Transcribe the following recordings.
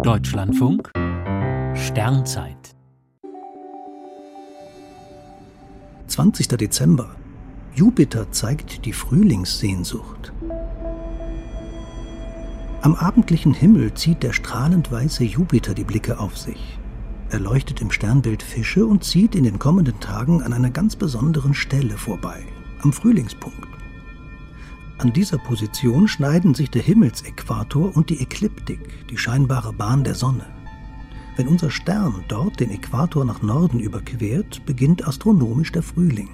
Deutschlandfunk Sternzeit 20. Dezember. Jupiter zeigt die Frühlingssehnsucht. Am abendlichen Himmel zieht der strahlend weiße Jupiter die Blicke auf sich. Er leuchtet im Sternbild Fische und zieht in den kommenden Tagen an einer ganz besonderen Stelle vorbei, am Frühlingspunkt. An dieser Position schneiden sich der Himmelsäquator und die Ekliptik, die scheinbare Bahn der Sonne. Wenn unser Stern dort den Äquator nach Norden überquert, beginnt astronomisch der Frühling.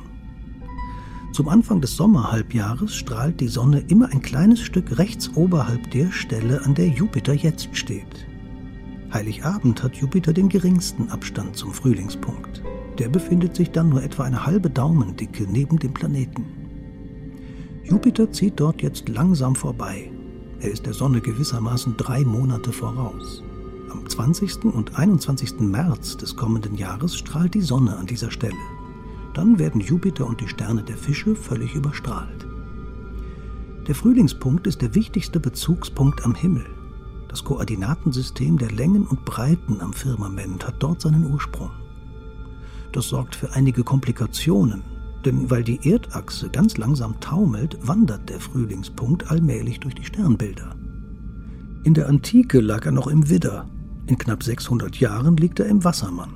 Zum Anfang des Sommerhalbjahres strahlt die Sonne immer ein kleines Stück rechts oberhalb der Stelle, an der Jupiter jetzt steht. Heiligabend hat Jupiter den geringsten Abstand zum Frühlingspunkt. Der befindet sich dann nur etwa eine halbe Daumendicke neben dem Planeten. Jupiter zieht dort jetzt langsam vorbei. Er ist der Sonne gewissermaßen drei Monate voraus. Am 20. und 21. März des kommenden Jahres strahlt die Sonne an dieser Stelle. Dann werden Jupiter und die Sterne der Fische völlig überstrahlt. Der Frühlingspunkt ist der wichtigste Bezugspunkt am Himmel. Das Koordinatensystem der Längen und Breiten am Firmament hat dort seinen Ursprung. Das sorgt für einige Komplikationen, denn weil die Erdachse ganz langsam taumelt, wandert der Frühlingspunkt allmählich durch die Sternbilder. In der Antike lag er noch im Widder, in knapp 600 Jahren liegt er im Wassermann.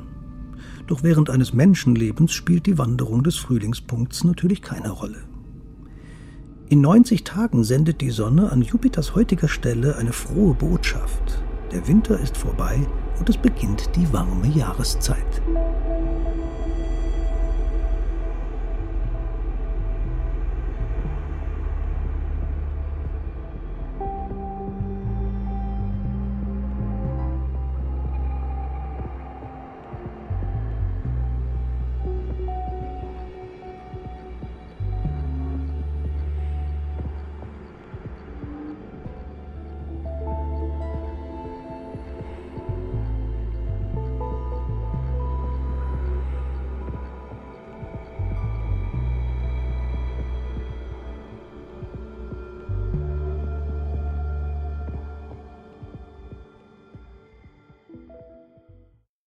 Doch während eines Menschenlebens spielt die Wanderung des Frühlingspunkts natürlich keine Rolle. In 90 Tagen sendet die Sonne an Jupiters heutiger Stelle eine frohe Botschaft. Der Winter ist vorbei und es beginnt die warme Jahreszeit.